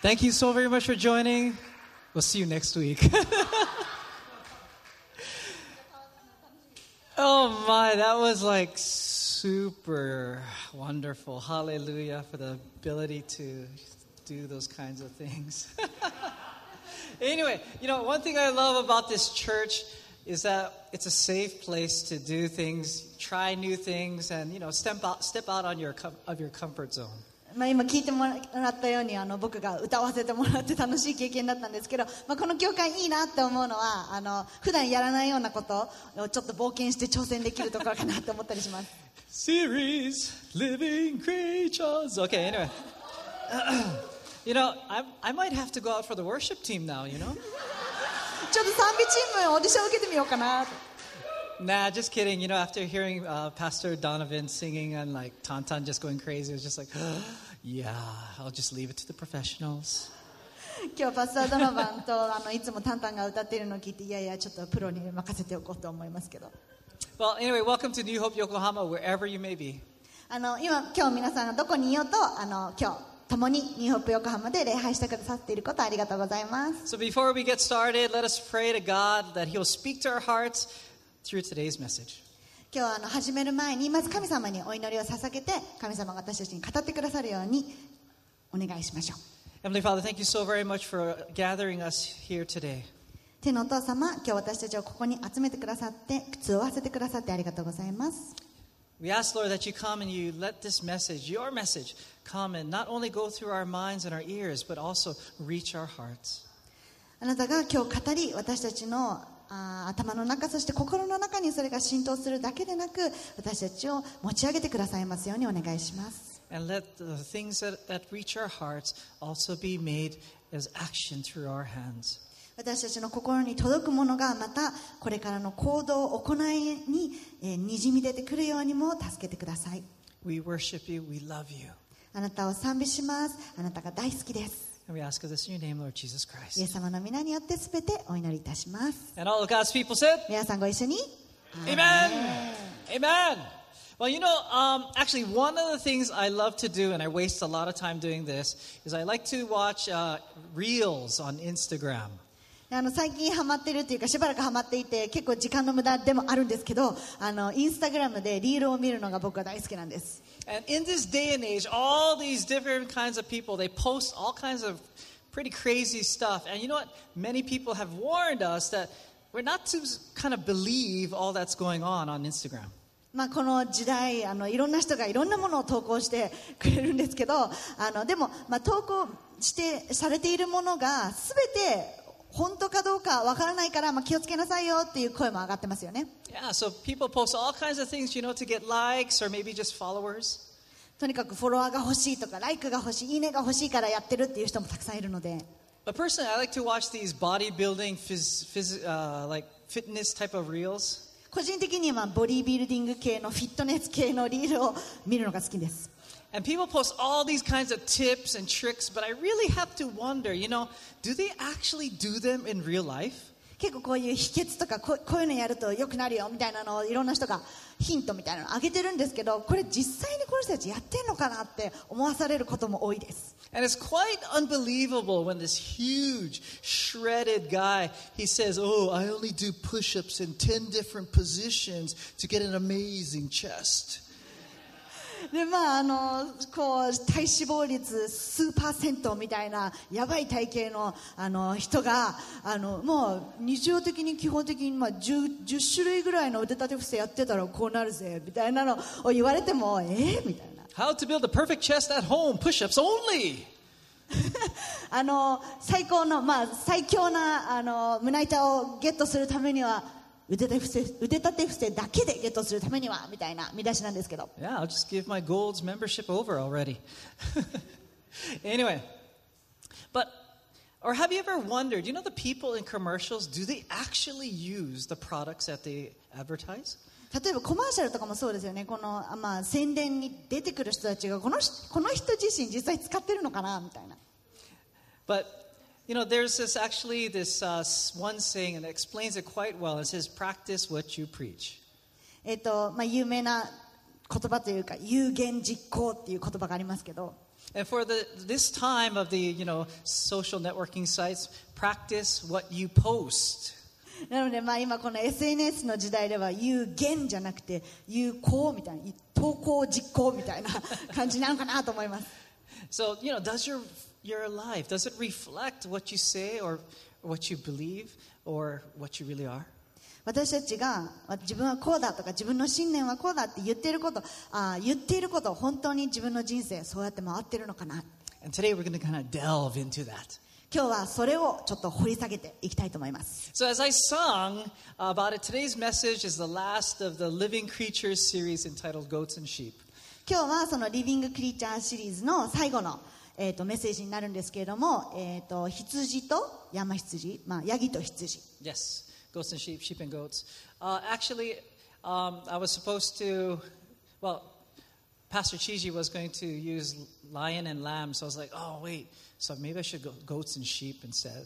Thank you so very much for joining. We'll see you next week. oh my, that was like super wonderful. Hallelujah for the ability to do those kinds of things. anyway, you know, one thing I love about this church is that it's a safe place to do things, try new things, and you know, step out, step out on your of your comfort zone. まあ、今聞いてもらったようにあの僕が歌わせてもらって楽しい経験だったんですけど、まあ、この教会いいなって思うのはあの普段やらないようなことをちょっと冒険して挑戦できるところかなと思ったりします Series Living Creatures. Okay, anyway. you know, I, I might have to go out for the worship team now, you know? ちょっと賛美チームオーディション受けてみようかな Nah, just kidding. You know, after hearing uh, Pastor Donovan singing and like Tantan just going crazy, it was just like, yeah, I'll just leave it to the professionals. 今日パスター・ドノバンとあのいつもタンタンが歌っているのを聞いていやいやちょっとプロに任せておこうと思いますけど Well, anyway, welcome to New Hope Yokohama, wherever you may be. あの今今日皆さんがどこにいようとあの今日共にニューホップ横浜で礼拝してくださっていることありがとうございます So before we get started, let us pray to God that He'll speak to our hearts through today's message. 今日はあの始める前にまず神様にお祈りを捧げて神様が私たちに語ってくださるようにお願いしましょう Heavenly Father, thank you so very much for gathering us here today. 天のお父様今日私たちをここに集めてくださって靴を合わせてくださってありがとうございます We ask, Lord, that you come and you let this message, your message, come and not only go through our minds and our ears, but also reach our hearts. あなたが今日語り私たちのあー頭の中そして心の中にそれが浸透するだけでなく私たちを持ち上げてくださいますようにお願いします And let the things that, that reach our hearts also be made as action through our hands. 私たちの心に届くものがまたこれからの行動行いに、えーにじみ出てくるようにも助けてください We worship you, we love you. あなたを賛美しますあなたが大好きです we ask this in your name, Lord Jesus イエ Christ. ス様の皆によってすべてお祈りいたします And all of God's people said, 皆さんご一緒に Amen. Amen. Well, you know, um, actually, one of the things I love to do, and I waste a lot of time doing this, is I like to watch uh, reels on Instagram. あの最近ハマってるっていうかしばらくハマっていて結構時間の無駄でもあるんですけどあのインスタグラムでリールを見るのが僕は大好きなんです And in this day and age, all these different kinds of people, they post all kinds of pretty crazy stuff. And you know what? Many people have warned us that we're not to kind of believe all that's going on on Instagram. まあ、この時代あのいろんな人がいろんなものを投稿してくれるんですけどあのでも、まあ、投稿してされているものが全て 本当かどうかわからないから、まあ、気をつけなさいよっていう声も上がってますよね Yeah, so people post all kinds of things, you know, to get likes or maybe just followers. とにかくフォロワーが欲しいとかライクが欲しいいいねが欲しいからやってるっていう人もたくさんいるので But personally, I like to watch these bodybuilding, phys, phys, uh, like fitness type of reels. 個人的にはボディービルディング系のフィットネス系のリールを見るのが好きです And people post all these kinds of tips and tricks, but I really have to wonder, you know, do they actually do them in real life? 結構こういう秘訣とかこうこういうのやると良くなるよみたいなのをいろんな人がヒントみたいなのをあげてるんですけどこれ実際にこの人たちやってんのかなって思わされることも多いです And it's quite unbelievable when this huge, shredded guy, he says, Oh, I only do push ups in 10 different positions to get an amazing chest. でまああのこう体脂肪率数パーセントみたいなやばい体型のあの人があのもう日常的に基本的に、まあ、10, 10種類ぐらいの腕立て伏せやってたらこうなるぜみたいなの。を言われてもえー、みたいな。How to build a perfect chest at home, push ups only. あの最高の、まあ、最強なあの胸板をゲットするためには腕立て伏せ腕立て伏せだけでゲットするためにはみたいな見出しなんですけど Yeah, I'll just give my Gold's membership over already. anyway, but, or have you ever wondered, you know, the people in commercials, do they actually use the products that they advertise? 例えばコマーシャルとかもそうですよねこの、あまあ、宣伝に出てくる人たちがこの人この人自身実際使ってるのかなみたいな But, you know, there's this actually this uh, s- one saying, and it explains it quite well. It says, practice what you preach. えっとまあ、有名な言葉というか有言実行っていう言葉がありますけど And for the, this time of the, you know, social networking sites, practice what you post. なので、まあ、今この SNS の時代では有言じゃなくて有効みたいな投稿実行みたいな感じなのかなと思います So, you know, does your, your life, does it reflect what you say or what you believe or what you really are? 私たちがま自分はこうだとか自分の信念はこうだって言っていることあー言っていること本当に自分の人生そうやって回ってるのかな And today we're going to kind of delve into that. 今日はそれをちょっと掘り下げていきたいと思います So, as I sung about it, today's message is the last of the Living Creatures series entitled Goats and Sheep. 今日はそのリビングクリーチャーシリーズの最後の、えー、とメッセージになるんですけれども、えー、と羊と山羊、まあ、ヤギと羊 Yes, goats and sheep, sheep and goats. Uh, actually, um, I was supposed to, well, Pastor Chiji was going to use lion and lamb, so I was like, oh, wait, so maybe I should go goats and sheep instead.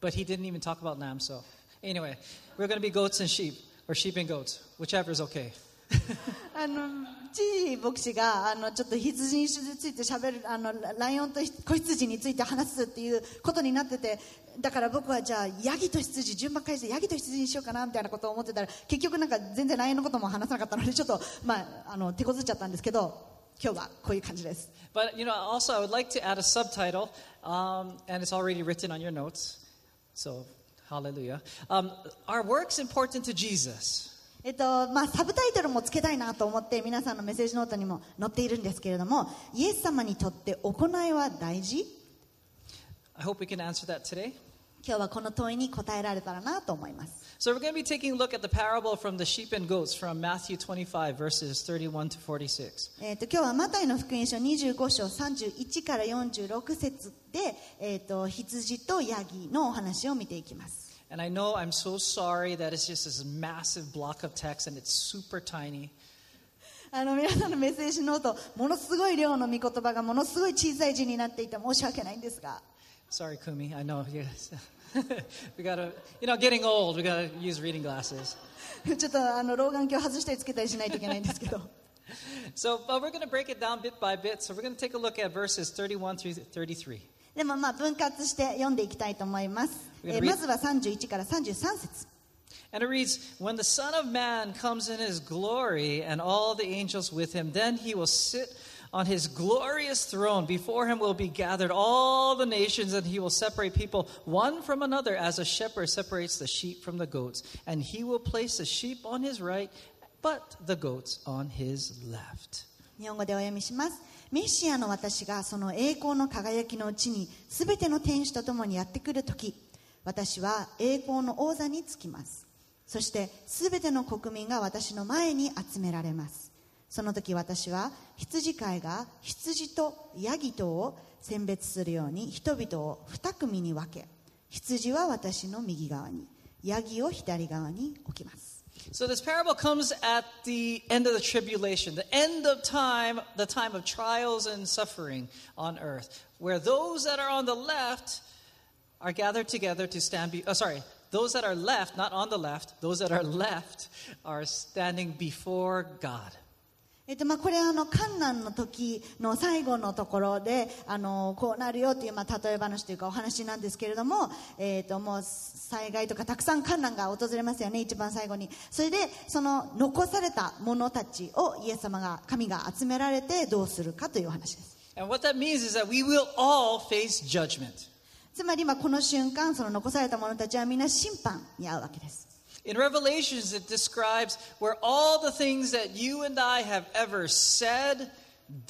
But he didn't even talk about lamb, so anyway, we're going to be goats and sheep, or sheep and goats, whichever is okay. あのチー牧師があのちょっと羊についてしゃべるあのライオンと子羊について話すっていうことになっててだから僕はじゃあヤギと羊順番返してヤギと羊にしようかなみたいなことを思ってたら結局なんか全然ライオンのことも話さなかったのでちょっと、まあ、あの手こずっちゃったんですけど今日はこういう感じです But, you know, also I would like to add a subtitle, um, and it's already written on your notes, so hallelujah. Um, Our work's important to Jesus? えっとまあ、サブタイトルもつけたいなと思って皆さんのメッセージノートにも載っているんですけれどもイエス様にとって行いは大事？I hope we can answer that today. 今日はこの問いに答えられたらなと思います So we're going to be taking a look at the parable from the sheep and goats from Matthew 25, verses 31 to 46. えー、と今日はマタイの福音書25章31から46節で、えー、と羊とヤギのお話を見ていきます And I know I'm so sorry that it's just this massive block of text and it's super tiny. あの皆さんのメッセージノートものすごい量の御言葉がものすごい小さい字になっていて申し訳ないんですが Sorry, Kumi. I know. Yes. we got to, you know, getting old, we got to use reading glasses. ちょっとあの老眼鏡外したりつけたりしないといけないんですけど So, but we're going to break it down bit by bit. So we're going to take a look at verses 31 through 33. でもまあ分割して読んでいきたいと思います、えーまずは31から33節 And it reads, When the Son of Man comes in his glory and all the angels with him, then he will sit on his glorious throne. Before him will be gathered all the nations, and he will separate people one from another as a shepherd separates the sheep from the goats. And he will place the sheep on his right, but the goats on his left. 日本語でお読みします。メシアの私がその栄光の輝きのうちにすべての天使と共にやってくるとき私は栄光の王座につきます。そしてすべての国民が私の前に集められます。その時私は羊飼いが羊とヤギとを選別するように人々を二組に分け羊は私の右側にヤギを左側に置きます。So this parable comes at the end of the tribulation, the end of time, the time of trials and suffering on earth, where those that are on the left are gathered together to stand. Be- oh, sorry, those that are left, not on the left, those that are left are standing before God. えっとまあ、これはあの観難の時の最後のところであのこうなるよという、まあ、例え話というかお話なんですけれども,、えっともう災害とかたくさん観難が訪れますよね一番最後に。それでその残された者たちをイエス様が神が集められてどうするかというお話です。And what that means is that we will all face judgment. つまりまあこの瞬間その残された者たちはみんな審判に遭うわけです In Revelations, it describes where all the things that you and I have ever said,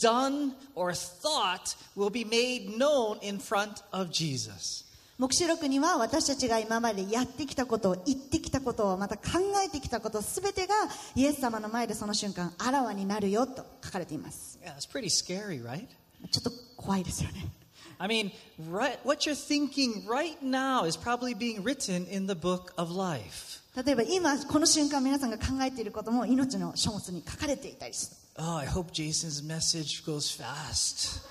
done, or thought will be made known in front of Jesus. 黙示録には私たちが今までやってきたこと言ってきたことまた考えてきたことすべてがイエス様の前でその瞬間あらわになるよと書かれています Yeah, that's pretty scary, right? ちょっと怖いですよね I mean, right, what you're thinking right now is probably being written in the book of life. 例えば今この瞬間皆さんが考えていることも命の書物に書かれていたりする Oh, I hope Jason's message goes fast.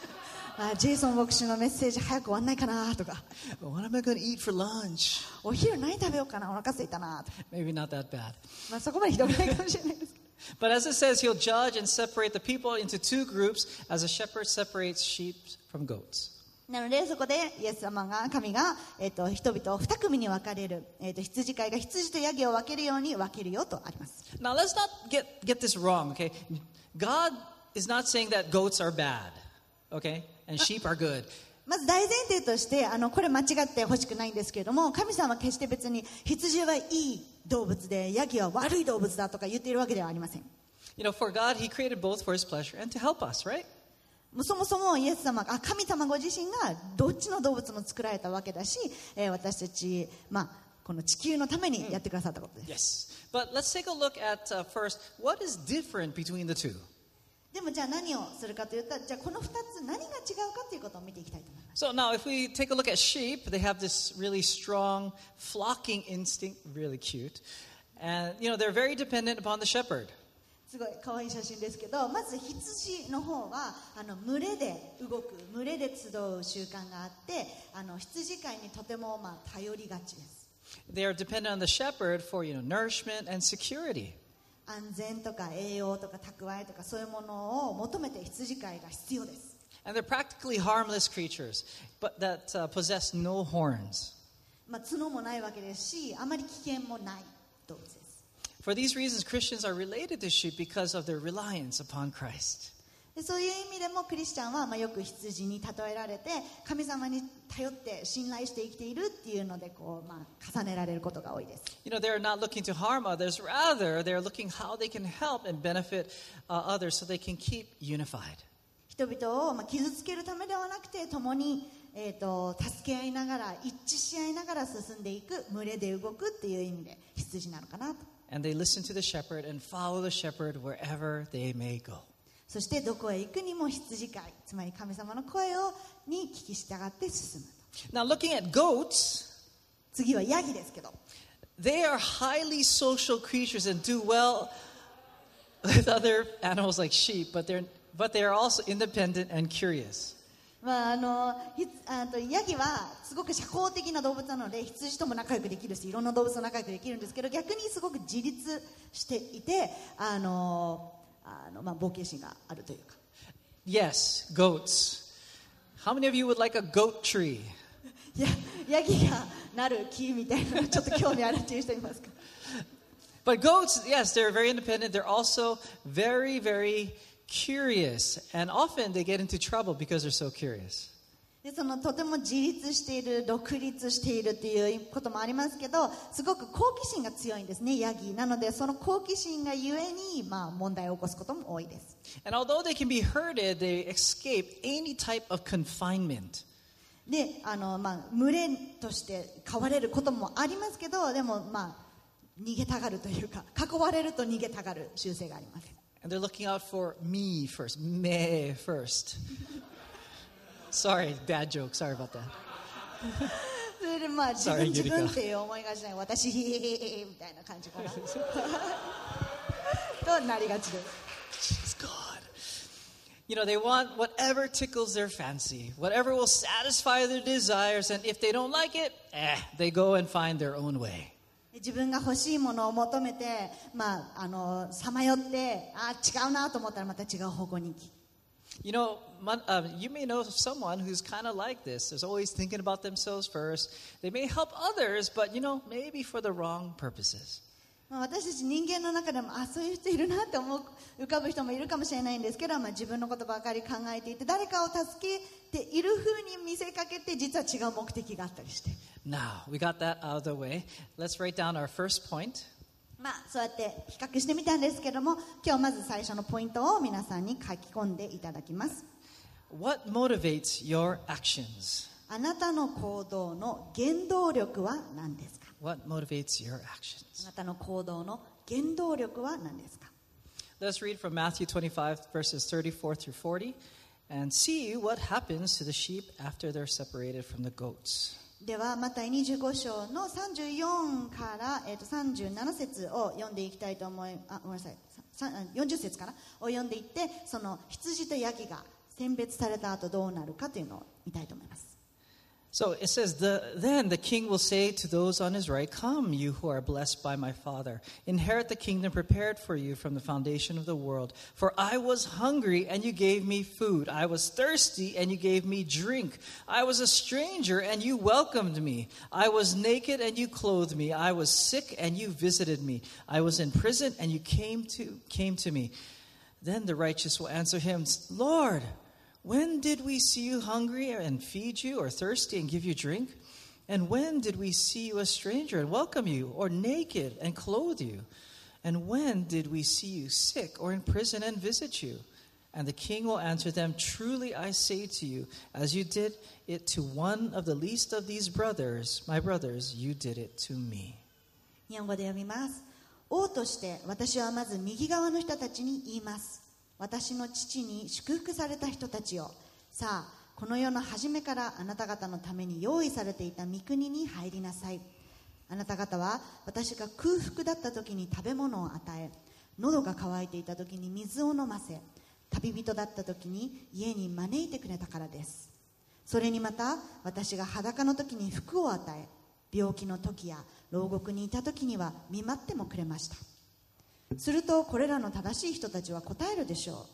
あジェイソン牧師のメッセージ早く終わんないかなとか What am I going to eat for lunch? お昼何食べようかなお腹空いたなとか、Maybe not that bad. まあ、そこまでひどくないかもしれないです But as it says, he'll judge and separate the people into two groups as a shepherd separates sheep from goats. なのでそこでイエス様が神が、えー、と人々を二組に分かれる、えー、と羊飼いが羊とヤギを分けるように分けるよとあります。まず大前提としてあのこれ間違ってほしくないんですけれども神様は決して別に羊はいい動物でヤギは悪い動物だとか言っているわけではありません。You know, for God, He created both for His pleasure and to help us, right? そもそもイエス様あ神様ご自身がどっちの動物も作られたわけだし、えー私たち、まあ、この地球のためにやってくださったことです、Yes. But let's take a look at uh, first what is different between the two. でもじゃあ何をするかというとじゃあこの2つ何が違うかということを見ていきたいと思います So now, if we take a look at sheep, they have this really strong flocking instinct, really cute. And, you know, they're very dependent upon the shepherd. すごい可愛い写真ですけどまず羊の方はあの群れで動く群れで集う習慣があってあの羊飼いにとても、まあ、頼りがちです They are dependent on the shepherd for, you know, nourishment and security. 安全とか栄養とか蓄えとかそういうものを求めて羊飼いが必要です And they're practically harmless creatures, but that uh, possess no horns. まあ、角もないわけですしあまり危険もない動物です For these reasons, Christians are related to sheep because of the reliance upon Christ. そういう意味でもクリスチャンはまあよく羊に例えられて神様に頼って信頼して生きているっていうのでこうまあ重ねられることが多いです。人々をまあ傷つけるためではなくて共にえと助け合いながら一致し合いながら進んでいく群れで動くっていう意味で羊なのかなと。And they listen to the shepherd and follow the shepherd wherever they may go. そしてどこへ行くにも羊飼いつまり神様の声をに聞き従って進むと Now, looking at goats, 次はヤギですけど they are highly social creatures and do well with other animals like sheep, but they're, but they are also independent and curious. まあ、あのひあとヤギはすごく社交的な動物なので羊とも仲良くできるしいろんな動物と仲良くできるんですけど逆にすごく自立していてあのあの、まあ、冒険心があるというか Yes, goats. How many of you would like a goat tree? やヤギがなる木みたいなのちょっと興味あるっていう人いますか？But goats, yes, they're very independent. They're also very, very curious. And often they get into trouble because they're so curious. でそのとても自立している独立しているっていうこともありますけどすごく好奇心が強いんですねヤギなのでその好奇心がゆえに、まあ、問題を起こすことも多いです And although they can be herded, they escape any type of confinement. であの、まあ、群れとして飼われることもありますけどでも、まあ、逃げたがるというか囲われると逃げたがる習性があります And they're looking out for me first, me first. Sorry, bad joke. Sorry about that. それでまあ自 Sorry, 分自分 Yurika. っていう思いがちない私みたいな感じかなとなりがちです Jeez, God. You know, they want whatever tickles their fancy, whatever will satisfy their desires, and if they don't like it, eh, they go and find their own way. 自分が欲しいものを求めてまああのさまよってあ違うなと思ったらまた違う方向に行き You know, uh, you may know someone who's kind of like this. There's always thinking about themselves first. They may help others, but, you know, maybe for the wrong purposes. まあ、私たち人間の中でもあそういう人いるなって思う浮かぶ人もいるかもしれないんですけど、まあ、自分のことばかり考えていて誰かを助けているふうに見せかけて実は違う目的があったりして Now, we got that out of the way. Let's write down our first point. まあそうやって比較してみたんですけども今日まず最初のポイントを皆さんに書き込んでいただきます What motivates your actions? あなたの行動の原動力は何ですか What motivates your あ actions? なたの行動の原動力は何ですか Let's read from Matthew 25, verses 34 through 40, and see what happens to the sheep after they're separated from the goats. ではマタイ25章の34から、えー、と37節を読んでいきたいと思いあごめんなさい。40節かなを読んでいってその羊とヤギが選別された後どうなるかというのを見たいと思います。So it says, the, Then the king will say to those on his right, Come, you who are blessed by my Father, inherit the kingdom prepared for you from the foundation of the world. For I was hungry, and you gave me food. I was thirsty, and you gave me drink. I was a stranger, and you welcomed me. I was naked, and you clothed me. I was sick, and you visited me. I was in prison, and you came to, came to me. Then the righteous will answer him, Lord, when did we see you hungry and feed you, or thirsty and give you drink? And when did we see you a stranger and welcome you, or naked and clothe you? And when did we see you sick or in prison and visit you? And the king will answer them, Truly I say to you, as you did it to one of the least of these brothers, my brothers, you did it to me. 日本語で読みます王として私はまず右側の人たちに言います 私の父に祝福された人たちよ。さあこの世の初めからあなた方のために用意されていた御国に入りなさい。あなた方は私が空腹だった時に食べ物を与え喉が渇いていた時に水を飲ませ旅人だった時に家に招いてくれたからです。それにまた私が裸の時に服を与え病気の時や牢獄にいた時には見舞ってもくれました。するとこれらの正しい人たちは答えるでしょ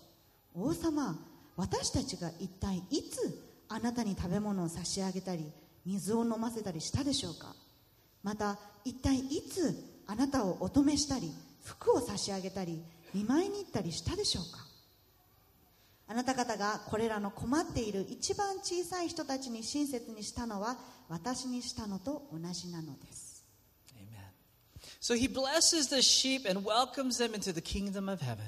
う。王様私たちが一体いつあなたに食べ物を差し上げたり水を飲ませたりしたでしょうか？また一体いつあなたをお止めしたり服を差し上げたり見舞いに行ったりしたでしょうか？あなた方がこれらの困っている一番小さい人たちに親切にしたのは私にしたのと同じなのです。So he blesses the sheep and welcomes them into the kingdom of heaven.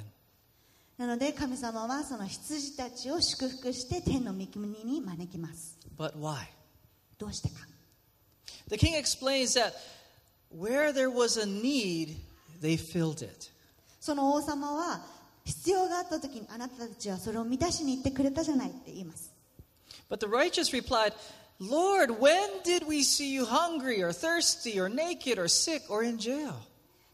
なので神様はその羊たちを祝福して天の御国に招きます But why? どうしてか The king explains that where there was a need, they filled it. その王様は必要があった時にあなたたちはそれを満たしに行ってくれたじゃないって言います But the righteous replied, Lord, when did we see you hungry or thirsty or naked or sick or in jail?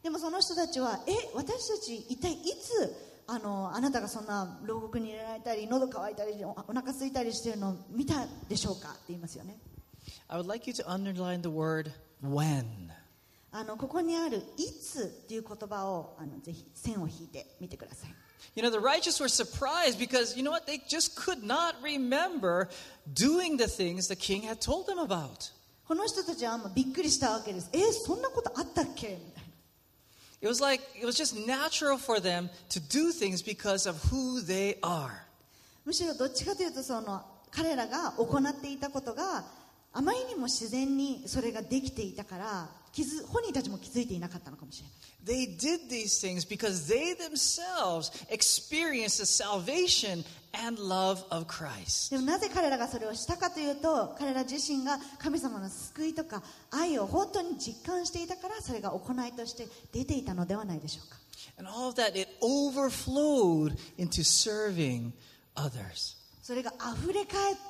でもその人たちはえ私たち一体いつあのあなたがそんな牢獄に入れられたり喉乾いたりおお腹空いたりしてるのを見たでしょうか？って言いますよね I would like you to underline the word when. あのここにある「いつ」っていう言葉をあのぜひ線を引いてみてください You know, the righteous were surprised because, you know what, they just could not remember doing the things the king had told them about. この人たちはもうびっくりしたわけですえそんなことあったっけみたいな It was like, it was just natural for them to do things because of who they are. むしろどっちかというとその彼らが行っていたことがあまりにも自然にそれができていたから気づ 本人たちも気づいていなかったのかもしれない They did these things because they themselves experienced the salvation and love of Christ. でもなぜ彼らがそれをしたかというと彼ら自身が神様の救いとか愛を本当に実感していたからそれが行いとして出ていたのではないでしょうか And all of that, it overflowed into serving others. それが溢れ返って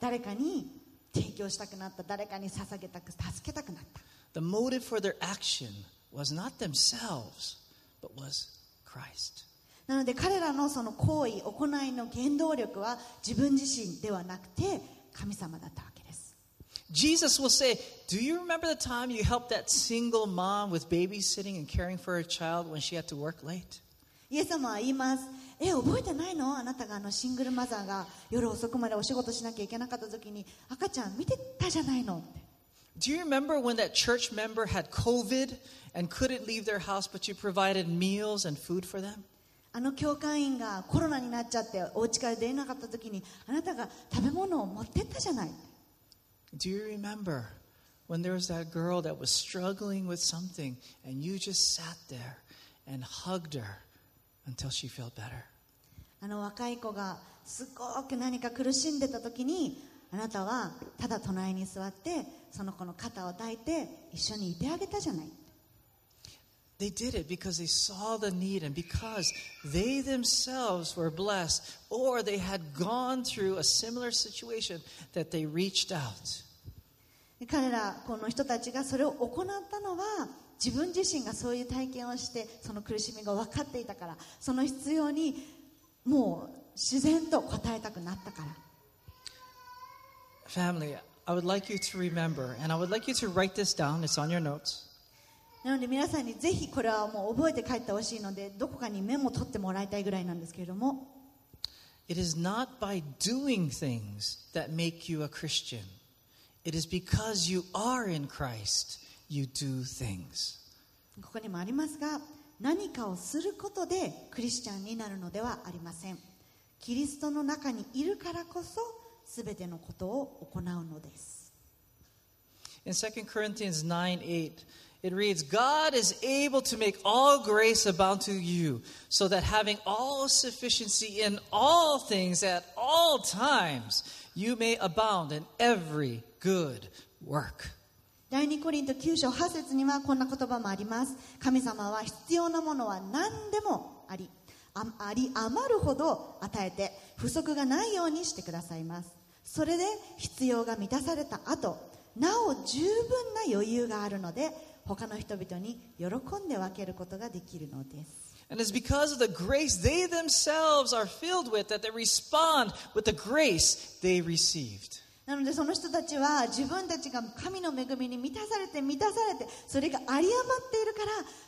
誰かに提供したくなった誰かに捧げたく助けたくなった The motive for their action was not themselves, but was Christ. なので彼らのその行為行いの原動力は自分自身ではなくて神様だったわけです Jesus will say, Do you remember the time you helped that single mom with babysitting and caring for her child when she had to work late? イエス様は言いますえ覚えてないのあなたがあのシングルマザーが夜遅くまでお仕事しなきゃいけなかった時に赤ちゃん見てたじゃないのって Do you remember when that church member had COVID and couldn't leave their house, but you provided meals and food for them? あの教会員がコロナになっちゃってお家から出れなかった時にあなたが食べ物を持ってったじゃない Do you remember when there was that girl that was struggling with something and you just sat there and hugged her until she felt better? あの若い子がすごく何か苦しんでた時に あなたはただ隣に座ってその子の肩を抱いて一緒にいてあげたじゃない They did it because they saw the need and because they themselves were blessed or they had gone through a similar situation that they reached out. 彼らこの人たちがそれを行ったのは自分自身がそういう体験をしてその苦しみが分かっていたからその必要にもう自然と応えたくなったから Family, I would like you to remember, and I would like you to write this down. It's on your notes. なので皆さんにぜひこれはもう覚えて帰ってほしいのでどこかにメモ取ってもらいたいぐらいなんですけれども It is not by doing things that make you a Christian. It is because you are in Christ you do things. ここにもありますが何かをすることでクリスチャンになるのではありませんキリストの中にいるからこそ全てのことを行うのです In 2 Corinthians 9 8, it reads, God is able to make all grace abound to you, so that having all sufficiency in all things at all times, you may abound in every good work. 第2コリント9章8節にはこんな言葉もあります神様は必要なものは何でもありああり余るほど与えて不足がないようにしてくださいますそれで必要が満たされた後なお十分な余裕があるので他の人々に喜んで分けることができるのです And it's because of the grace they themselves are filled with that they respond with the grace they received. なのでその人たちは自分たちが神の恵みに満たされて満たされてそれが有り余っているから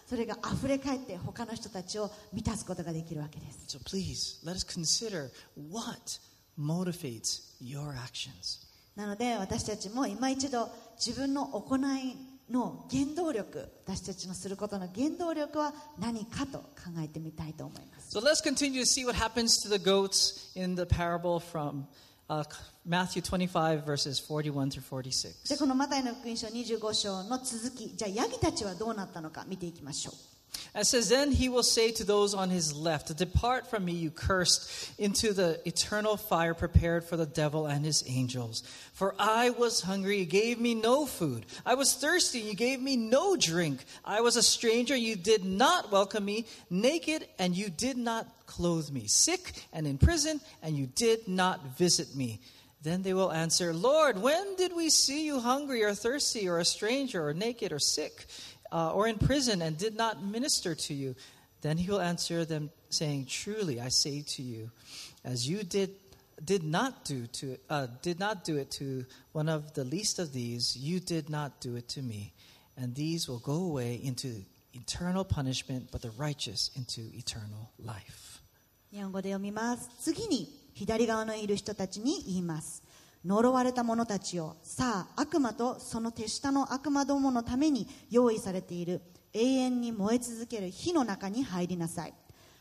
それが溢れ返って他の人たちを満たすことができるわけです So please, let us consider what motivates your actions. なので私たちも今一度自分の行いの原動力私たちのすることの原動力は何かと考えてみたいと思います So let's continue to see what happens to the goats in the parable from uh, Matthew 25, verses 41 through 46. でこのマタイの福音書25章の続きじゃあヤギたちはどうなったのか見ていきましょう It says, Then he will say to those on his left, Depart from me, you cursed, into the eternal fire prepared for the devil and his angels. For I was hungry, you gave me no food. I was thirsty, you gave me no drink. I was a stranger, you did not welcome me. Naked, and you did not clothe me. Sick and in prison, and you did not visit me. Then they will answer, Lord, when did we see you hungry or thirsty or a stranger or naked or sick? uh, or in prison and did not minister to you? Then he will answer them, saying, Truly I say to you, as you did did not do to uh, did not do it to one of the least of these, you did not do it to me. And these will go away into eternal punishment, but the righteous into eternal life. 日本語で読みます次に左側のいる人たちに言います 呪われた者たちよさあ悪魔とその手下の悪魔どものために用意されている。永遠に燃え続ける火の中に入りなさい。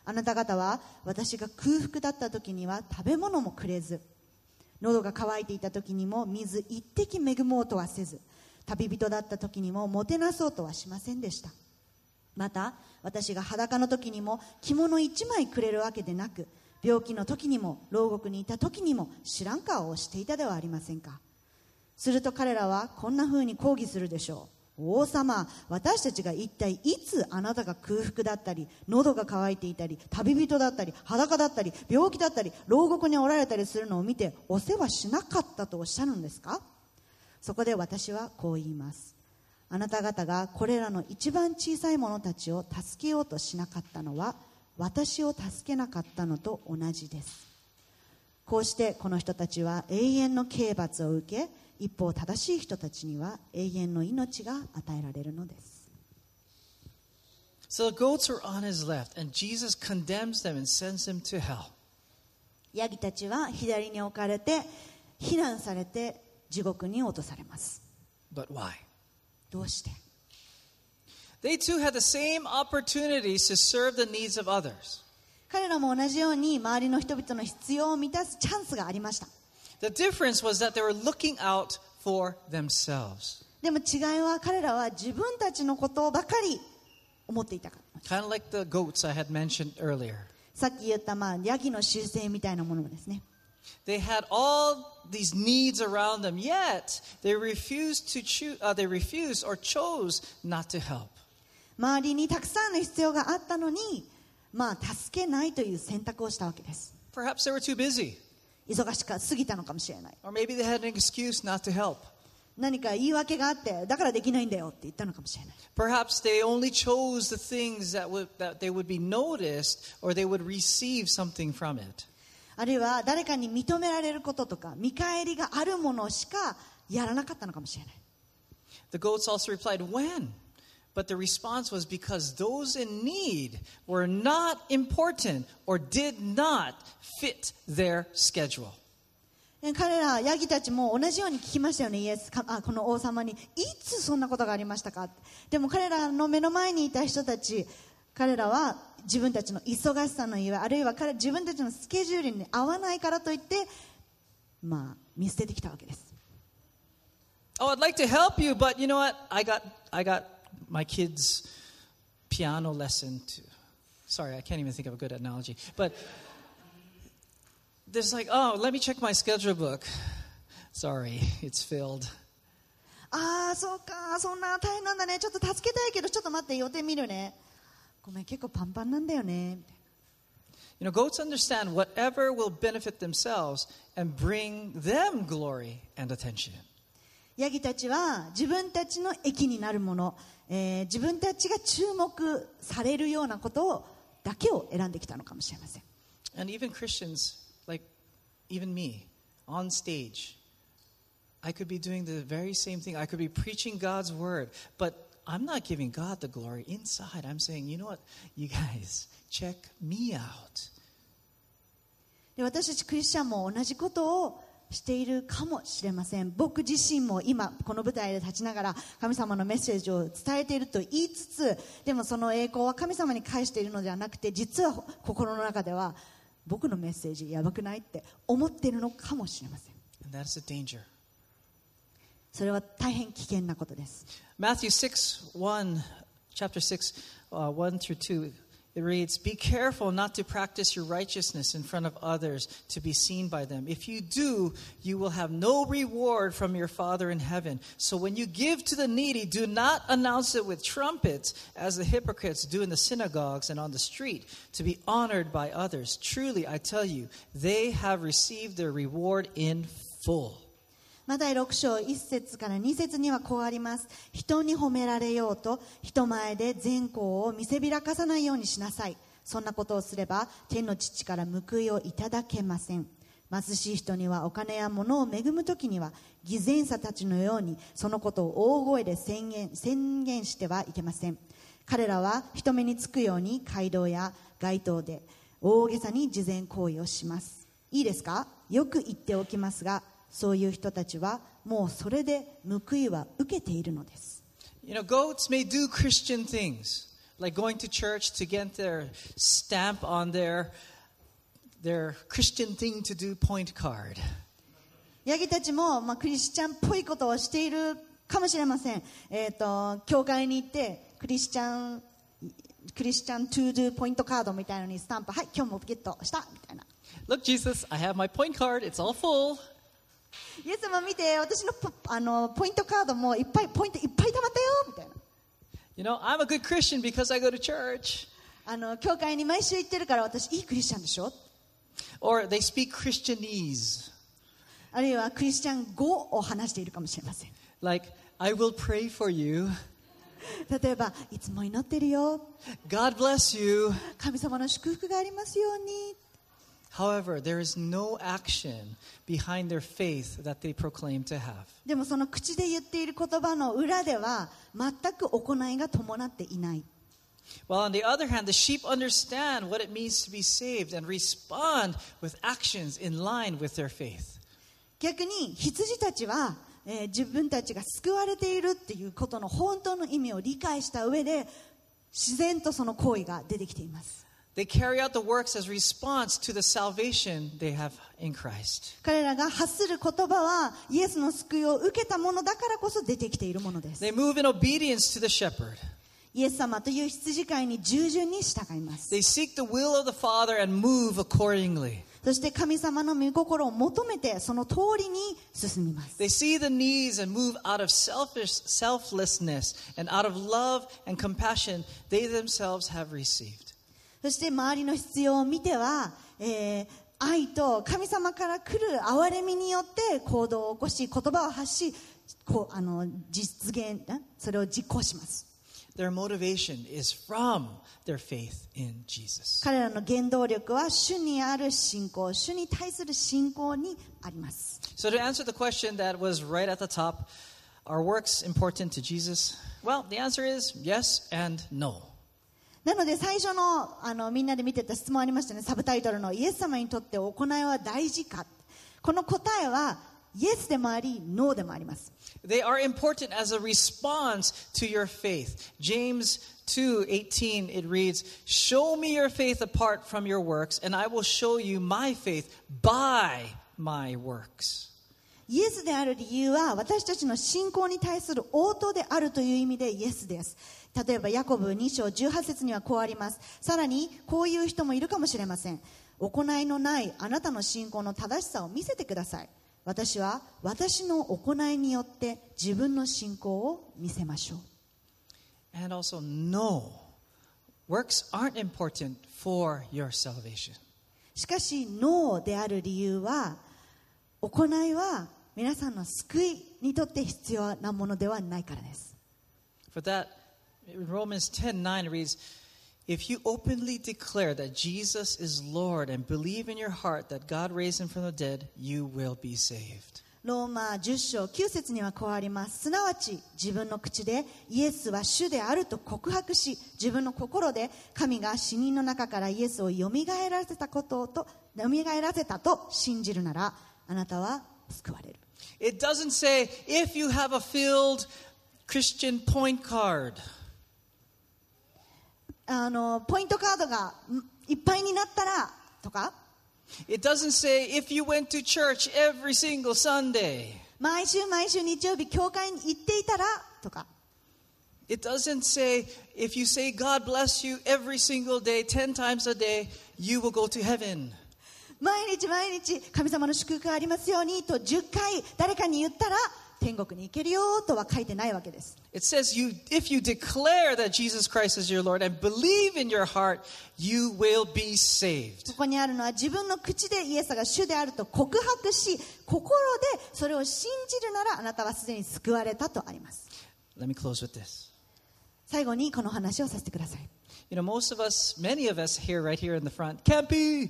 あなた方は私が空腹だった時には食べ物もくれず喉が渇いていた時にも水一滴恵もうとはせず旅人だった時にももてなそうとはしませんでした。また私が裸の時にも着物一枚くれるわけでなく病気の時にも牢獄にいた時にも知らん顔をしていたではありませんか？すると彼らはこんな風に抗議するでしょう。王様私たちが一体いつあなたが空腹だったり喉が渇いていたり旅人だったり裸だったり病気だったり牢獄におられたりするのを見てお世話しなかったとおっしゃるんですか？そこで私はこう言います。あなた方がこれらの一番小さい者たちを助けようとしなかったのは私を助けなかったのと同じですこうしてこの人たちは永遠の刑罰を受け一方正しい人たちには永遠の命が与えられるのです So the goats were on his left, and Jesus condemns them and sends them to hell. ヤギたちは左に置かれて非難されて地獄に落とされます But why? どうして？They too had the same opportunities to serve the needs of others. 彼らも同じように周りの人々の必要を満たすチャンスがありました The difference was that they were looking out for themselves. でも違いは彼らは自分たちのことばかり思っていたから Kind of like the goats I had mentioned earlier. さっき言った、まあ、ヤギの習性みたいなものですね They had all these needs around them, yet they refused to choose, uh, they refused or chose not to help. 周りにたくさんの必要があったのに、まあ、助けないという選択をしたわけです Perhaps they were too busy, 忙しかすぎたのかもしれない or maybe they had an excuse not to help. 何か言い訳があってだからできないんだよって言ったのかもしれない Perhaps they only chose the things that, would, that they would be noticed or they would receive something from it. あるいは誰かに認められることとか見返りがあるものしかやらなかったのかもしれない The goats also replied, When? But the response was because those in need were not important or did not fit their schedule. え彼らヤギたちも同じように聞きましたよねイエスかあこの王様にいつそんなことがありましたかでも彼らの目の前にいた人たち彼らは自分たちの忙しさのゆえあるいは彼自分たちのスケジュールに合わないからといってまあ見捨ててきたわけです Oh, I'd like to help you, but you know what? I got, I got my kids' piano lesson too. Sorry, I can't even think of a good analogy. But there's like, oh, let me check my schedule book. Sorry, it's filled. ああそうかそんな大変なんだねちょっと助けたいけどちょっと待って予定見るねごめん結構パンパンなんだよねみたいな You know, goats understand whatever will benefit themselves and bring them glory and attention. ヤギたちは自分たちの益になるもの、 えー自分たちが注目されるようなことをだけを選んできたのかもしれません And even Christians, like even me, on stage, I could be doing the very same thing. I could be preaching God's word, but I'm not giving God the glory. Inside, I'm saying, you know what? You guys, check me out. で私たちクリスチャンも同じことをしているかもしれません。僕自身も今この舞台で立ちながら神様のメッセージを伝えていると言いつつでもその栄光は神様に返しているのではなくて実は心の中では僕のメッセージやばくないって思っているのかもしれません.それは大変危険なことです。Matthew 6, 1, chapter 6, uh, 1 through 2, it reads, Be careful not to practice your righteousness in front of others to be seen by them. If you do, you will have no reward from your Father in heaven. So when you give to the needy, do not announce it with trumpets, as the hypocrites do in the synagogues and on the street, to be honored by others. Truly, I tell you, they have received their reward in full. マタイ6章1節から2節にはこうあります。人に褒められようと人前で善行を見せびらかさないようにしなさい。そんなことをすれば天の父から報いをいただけません。貧しい人にはお金や物を恵む時には偽善者たちのようにそのことを大声で宣言宣言してはいけません。彼らは人目につくように街道や街頭で大げさに慈善行為をします。いいですか？よく言っておきますがそういう人たちはもうそれで報いは受けているのです You know, goats may do Christian things, like going to church to get their stamp on their their Christian thing to do point card. ヤギたちも、まあ、クリスチャンっぽいことをしているかもしれません、えー、と教会に行ってクリスチャンクリスチャントゥードゥポイントカードみたいなのにスタンプはい今日もゲットしたみたいな Look, Jesus, I have my point card. It's all full. イエス様見て私のポあのポイントカードもいっぱいポイントいっぱい貯まったよみたいな You know, I'm a good Christian because I go to church. あの教会に毎週行ってるから私いいクリスチャンでしょ？Or they speak Christianese, あるいはクリスチャン語を話しているかもしれません like, I will pray for you. 例えばいつも祈ってるよ God bless you. 神様の祝福がありますように However, there is no action behind their faith that they proclaim to have. でもその口で言っている言葉の裏では全く行いが伴っていない While on the other hand, the sheep understand what it means to be saved and respond with actions in line with their faith. 逆に羊たちは、えー自分たちが救われているっていうことの本当の意味を理解した上で自然とその行為が出てきています They carry out the works as response to the salvation they have in Christ. 彼らが発する言葉はイエスの救いを受けたものだからこそ出てきているものです They move in obedience to the shepherd. イエス様という羊飼いに従順に従います They seek the will of the Father and move accordingly. そして神様の御心を求めてその通りに進みます They see the needs and move out of selfish selflessness and out of love and compassion they themselves have received. そして周りの必要を見ては、えー愛と神様から来る憐れみによって行動を起こし言葉を発しこうあの実現んそれを実行します their motivation is from their faith in Jesus. 彼らの原動力は主にある信仰主に対する信仰にあります So, to answer the question that was right at the top are works important to Jesus? Well, the answer is yes and no. なので最初のあのみんなで見てた質問ありましたねサブタイトルの「イエス様にとって行いは大事か?」この答えはイエスでもありノーでもあります They are important as a response to your faith. James 2:18 it reads, "Show me your faith apart from your works, and I will show you my faith by my works." イエスである理由は私たちの信仰に対する応答であるという意味でイエスです例えばヤコブ2章18節にはこうありますさらにこういう人もいるかもしれません行いのないあなたの信仰の正しさを見せてください私は私の行いによって自分の信仰を見せましょう And also no. Works aren't important for your salvation. しかしノーである理由は行いは皆さんの救いにとって必要なものではないからです For that, in Romans 10 9 reads, If you openly declare that Jesus is Lord and believe in your heart that God raised him from the dead, you will be saved. ローマ10章9節にはこうありますすなわち自分の口でイエスは主であると告白し自分の心で神が死人の中からイエスをよみがえらせたこととよみがえらせたと信じるならあなたは救われる It doesn't say, if you have a filled Christian point card. あのポイントカードがんいっぱいになったらとか It doesn't say, if you went to church every single Sunday. 毎週毎週日曜日教会に行っていたらとか It doesn't say, if you say God bless you every single day, 10 times a day, you will go to heaven. 毎日毎日神様の祝福がありますようにと10回誰かに言ったら天国に行けるよとは書いてないわけです It says, you, if you declare that Jesus Christ is your Lord and believe in your heart, you will be saved. ここにあるのは自分の口でイエスが主であると告白し心でそれを信じるならあなたはすでに救われたとあります Let me close with this. 最後にこの話をさせてください You know, most of us, many of us here, right here in the front, Campy!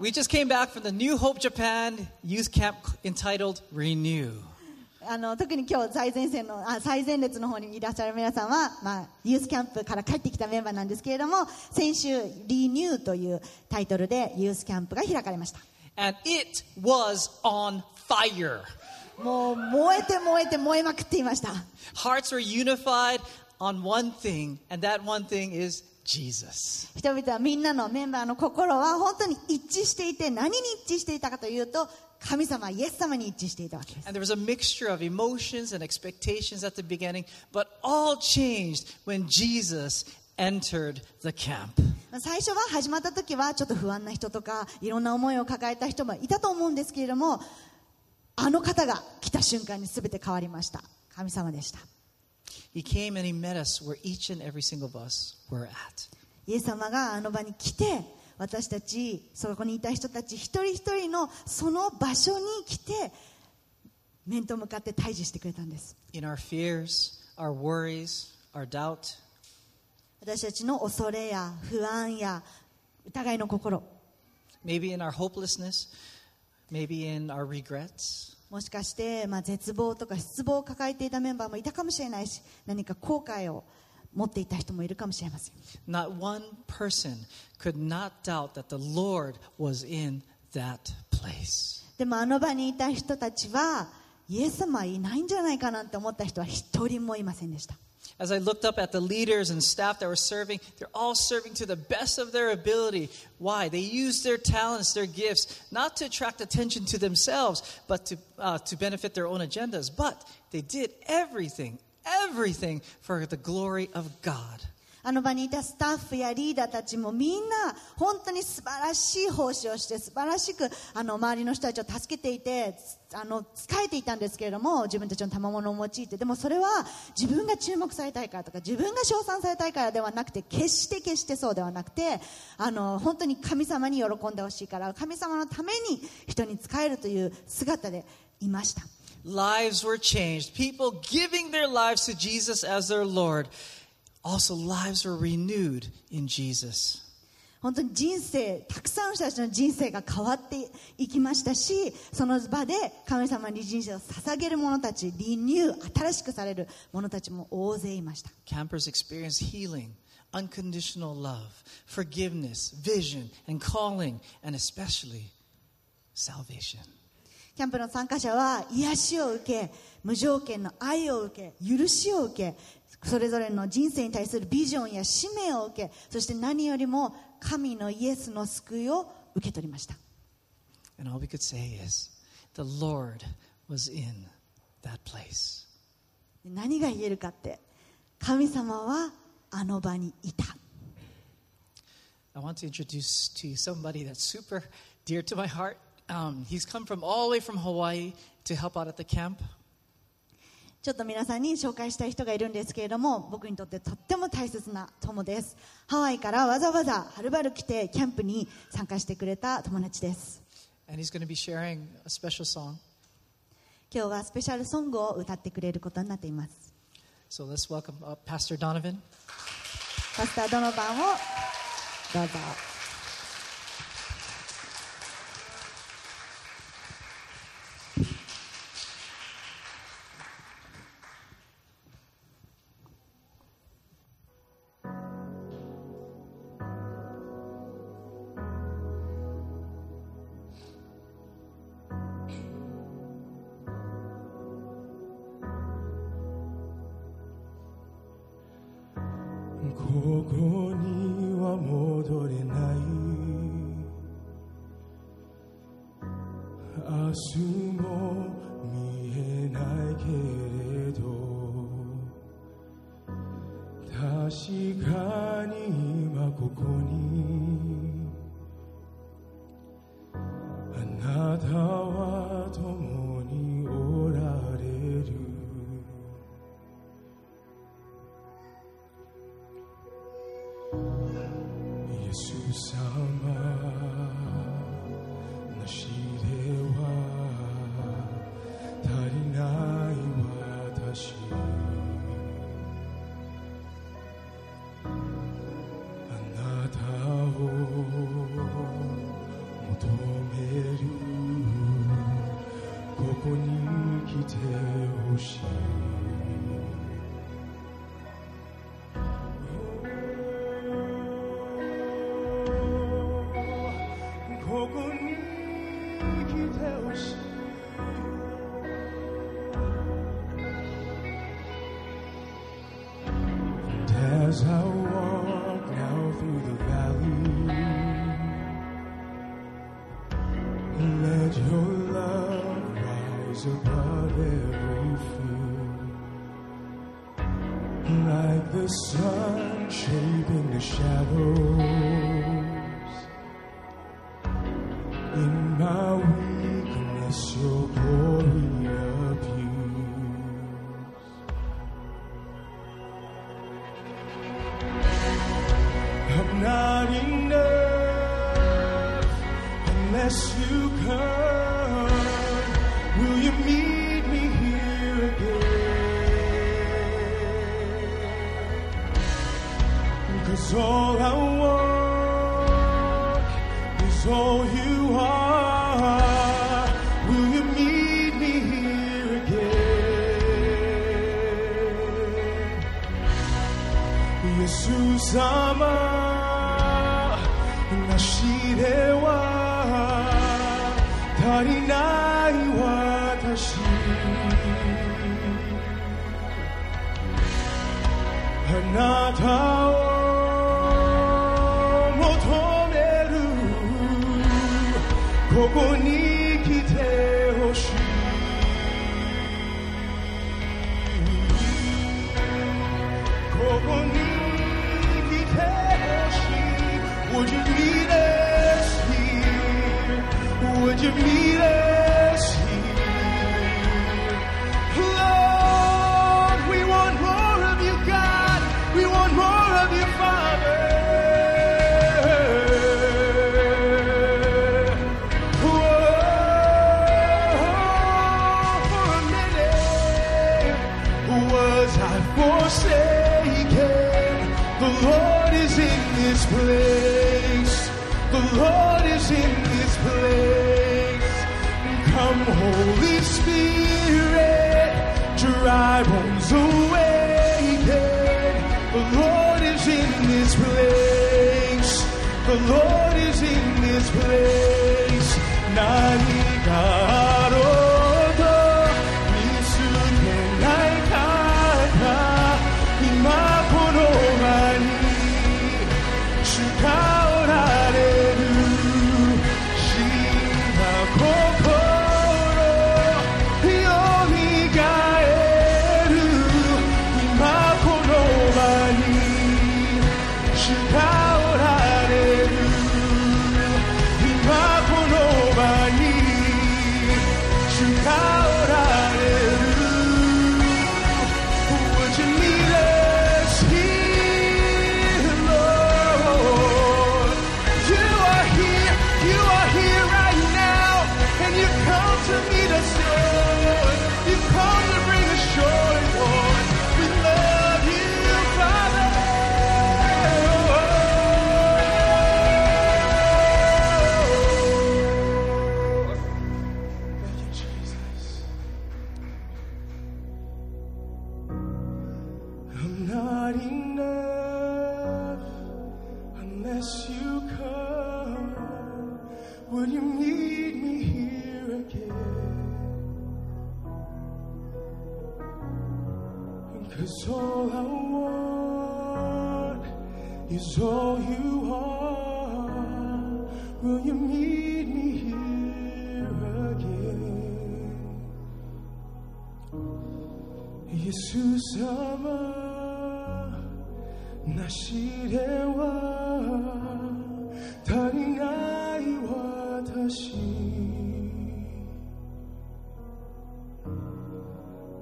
We just came back from the New Hope Japan youth camp entitled Renew. あの特に今日最前線のあ最前列の方にいらっしゃる皆さんは、まあ、ユースキャンプから帰ってきたメンバーなんですけれども先週「リニュー」というタイトルでユースキャンプが開かれました And it was on fire. もう燃えて燃えて燃えまくっていました Hearts were unified on one thing, and that one thing is Jesus. 人々はみんなのメンバーの心は本当に一致していて何に一致していたかというと神様イエス様に一致していたわけです And there was a mixture of emotions and expectations at the beginning, but all changed when Jesus entered the camp. 最初は始まった時はちょっと不安な人とかいろんな思いを抱えた人もいたと思うんですけれどもあの方が来た瞬間に全て変わりました神様でした He came and he met us where each and every single of us were at. イエス様があの場に来て私たちそこにいた人たち一人一人のその場所に来て面と向かって対峙してくれたんです In our fears, our worries, our doubt, 私たちの恐れや不安や疑いの心 maybe in our hopelessness, maybe in our regrets. もしかして、まあ、絶望とか失望を抱えていたメンバーもいたかもしれないし何か後悔を持っていた人もいるかもしれません Not one person could not doubt that the Lord was in that place. でもあの場にいた人たちはイエス様はいないんじゃないかなって思った人は一人もいませんでした As I looked up at the leaders and staff that were serving, they're all serving to the best of their ability. Why? They use their talents, their gifts, not to attract attention to themselves, but to, uh, to benefit their own agendas. But they did everything, everything for the glory of God. あの場にいたスタッフやリーダーたちもみんな本当に素晴らしい奉仕をして素晴らしくあの周りの人たちを助けていてあの仕えていたんですけれども自分たちの賜物を用いてでもそれは自分が注目されたいからとか自分が称賛されたいからではなくて決して決してそうではなくてあの本当に神様に喜んでほしいから神様のために人に仕えるという姿でいました。lives were changed. People giving their lives to Jesus as their Lord. Also, lives were renewed in Jesus. 本当に人生たくさんの人たちの人生が変わっていきましたしその場で神様に人生を捧げる者たちリニュー新しくされる者たちも大勢いました Campers experienced healing, unconditional love, forgiveness, vision, and calling, and especially salvation. キャンプの参加者は癒しを受け無条件の愛を受け許しを受けそれぞれの人生に対するビジョンや使命を受けそして何よりも神のイエスの救いを受け取りました And all we could say is, the Lord was in that place. 何が言えるかって神様はあの場にいた I want to introduce to you somebody that's super dear to my heart. Um, he's come from all the way from Hawaii to help out at the camp. ちょっと皆さんに紹介したい人がいるんですけれども僕にとってとっても大切な友ですハワイからわざわざはるばる来てキャンプに参加してくれた友達です And he's going to be sharing a special song. 今日はスペシャルソングを歌ってくれることになっています So let's welcome up Pastor Donovan. パスタードノバンをどうぞ「tarinai watashi あなたを Would you meet us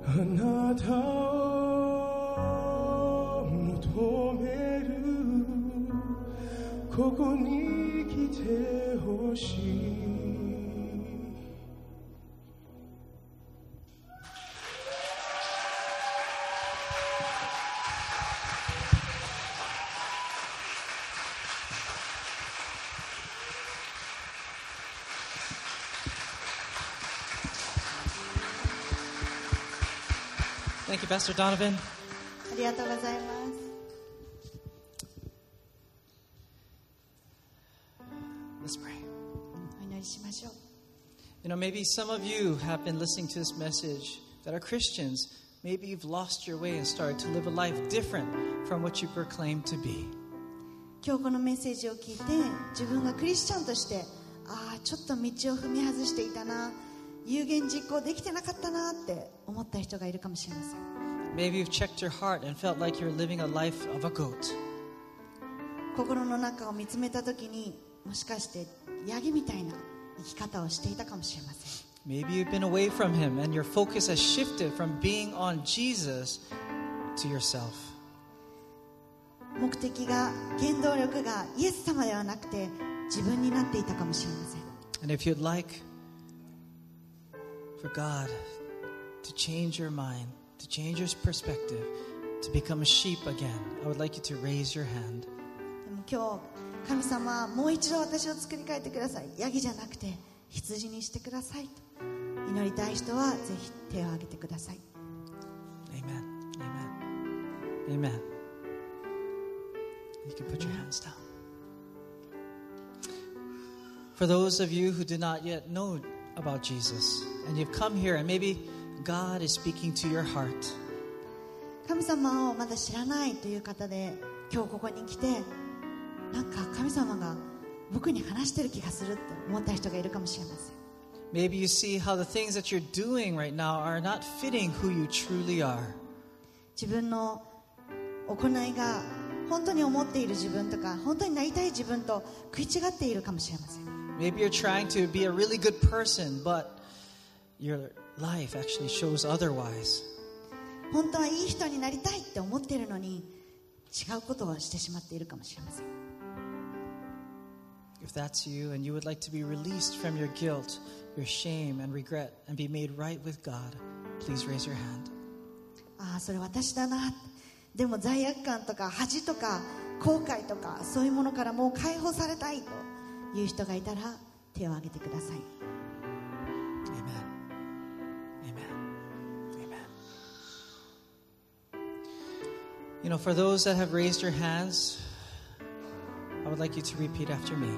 あなたを求める。ここに来てほしい。You, Pastor Donovan. ありがとうございます Let's pray. お祈りしましょう You know, maybe some of you have been listening to this message that are Christians. Maybe you've lost your way and started to live a life different from what you proclaim to be. 今日このメッセージを聞いて自分がクリスチャンとしてああちょっと道を踏み外していたな有言実行できてなかったなって思った人がいるかもしれません Maybe you've checked your heart and felt like you're living a life of a goat. 心の中を見つめた時にもしかしてヤギみたいな生き方をしていたかもしれません Maybe you've been away from Him and your focus has shifted from being on Jesus to yourself. 目的が原動力がイエス様ではなくて自分になっていたかもしれません And if you'd like for God to change your mind, to change your perspective, to become a sheep again, I would like you to raise your hand. でも今日神様もう一度私を作り変えてくださいヤギじゃなくて羊にしてくださいと祈りたい人はぜひ手を挙げてください Amen. Amen. Amen. You can put your hands down. For those of you who do not yet know about Jesus, and you've come here, and maybe God is speaking to your heart, 神様をまだ知らないという方で今日ここに来てなんか神様が僕に話してる気がするって思った人がいるかもしれません maybe you see how the things that you're doing right now are not fitting who you truly are. 自分の行いが本当に思っている自分とか本当になりたい自分と食い違っているかもしれません Maybe you're trying to be a really good person, but your life actually shows otherwise. 本当はいい人になりたいって思っているのに違うことをしてしまっているかもしれません If that's you and you would like to be released from your guilt, your shame, and regret, and be made right with God, please raise your hand. ああそれ私だなでも罪悪感とか恥とか後悔とかそういうものからもう解放されたいという人がいたら手を挙げてください You know, for those that have raised your hands, I would like you to repeat after me.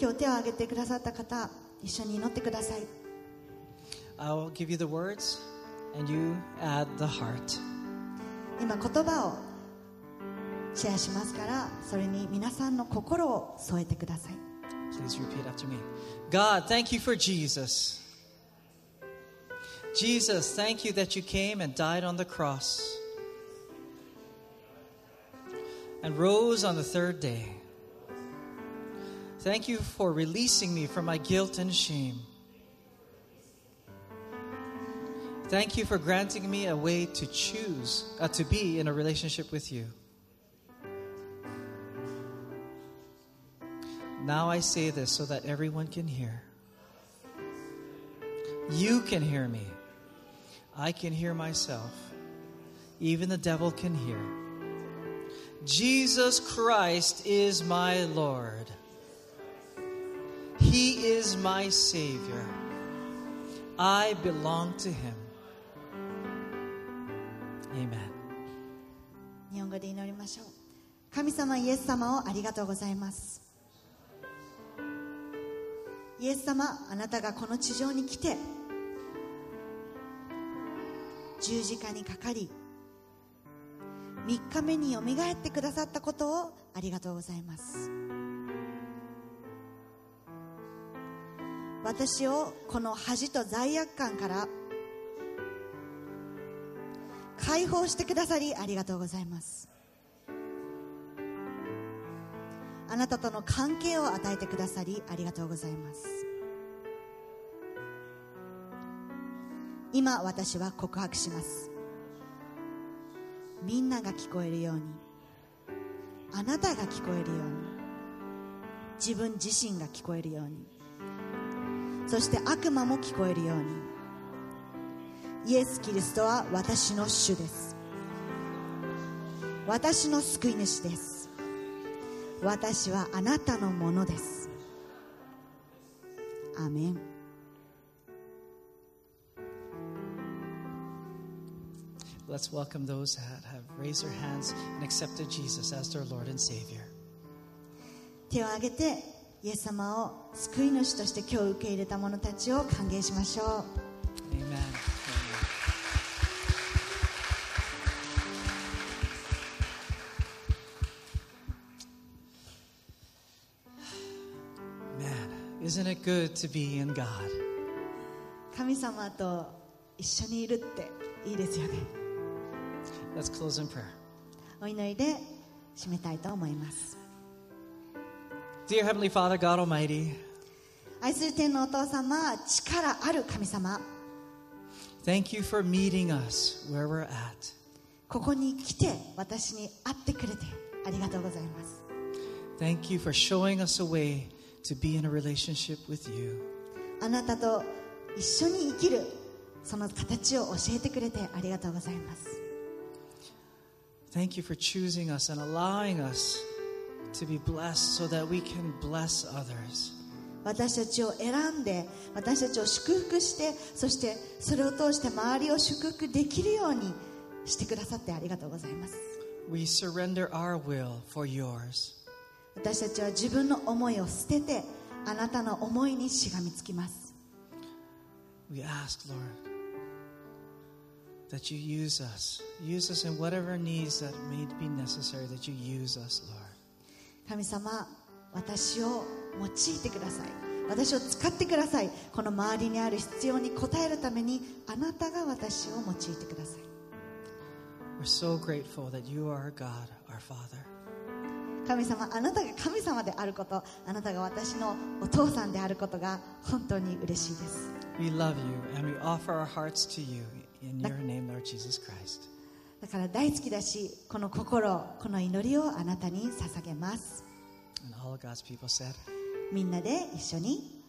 今日手を挙げてくださった方一緒に祈ってください I will give you the words, and you add the heart. 今言葉をシェアしますからそれに皆さんの心を添えてください Please repeat after me. God, thank you for Jesus. Jesus, thank you that you came and died on the cross and rose on the third day. Thank you for releasing me from my guilt and shame. Thank you for granting me a way to choose, uh, to be in a relationship with you. Now I say this so that everyone can hear. You can hear me. I can hear myself. Even the devil can hear. Jesus Christ is my Lord. He is my Savior. I belong to Him. Amen. 日本語で祈りましょう神様イエス様をありがとうございますイエス様あなたがこの地上に来て十字架にかかり3日目によみがえってくださったことをありがとうございます。私をこの恥と罪悪感から解放してくださりありがとうございます。あなたとの関係を与えてくださりありがとうございます。今私は告白します。みんなが聞こえるように。あなたが聞こえるように。自分自身が聞こえるように。そして悪魔も聞こえるように。イエス・キリストは私の主です。私の救い主です。私はあなたのものです。アメン。Let's welcome those that have raised their hands and accepted Jesus as their Lord and Savior. 手を挙げてイエス様を救い主として今日受け入れた者たちを歓迎しましょう Amen. Man, isn't it good to be in God? 神様と一緒にいるっていいですよね Let's close in prayer. お祈りで締めたいと思います Dear Heavenly Father, God Almighty, 愛する天のお父様力ある神様 thank you for meeting us where we're at. ここに来て私に会ってくれてありがとうございます Thank you for showing us a way to be in a relationship with you. あなたと一緒に生きるその形を教えてくれてありがとうございます Thank you for choosing us and allowing us to be blessed so that we can bless others. 私たちを選んで私たちを祝福してそしてそれを通して周りを祝福できるようにしてくださってありがとうございます We surrender our will for yours. 私たちは自分の思いを捨ててあなたの思いにしがみつきます We ask, Lord, that you use us. Use us in whatever needs that may be necessary, that you use us, Lord. 神様私を用いてください私を使ってくださいこの周りにある必要に応えるためにあなたが私を用いてください We're so grateful that you are God, our Father. 神様あなたが神様であることあなたが私のお父さんであることが本当に嬉しいです We love you and we offer our hearts to you だから大好きだし、この心、この祈りをあなたに捧げます。みんなで一緒に。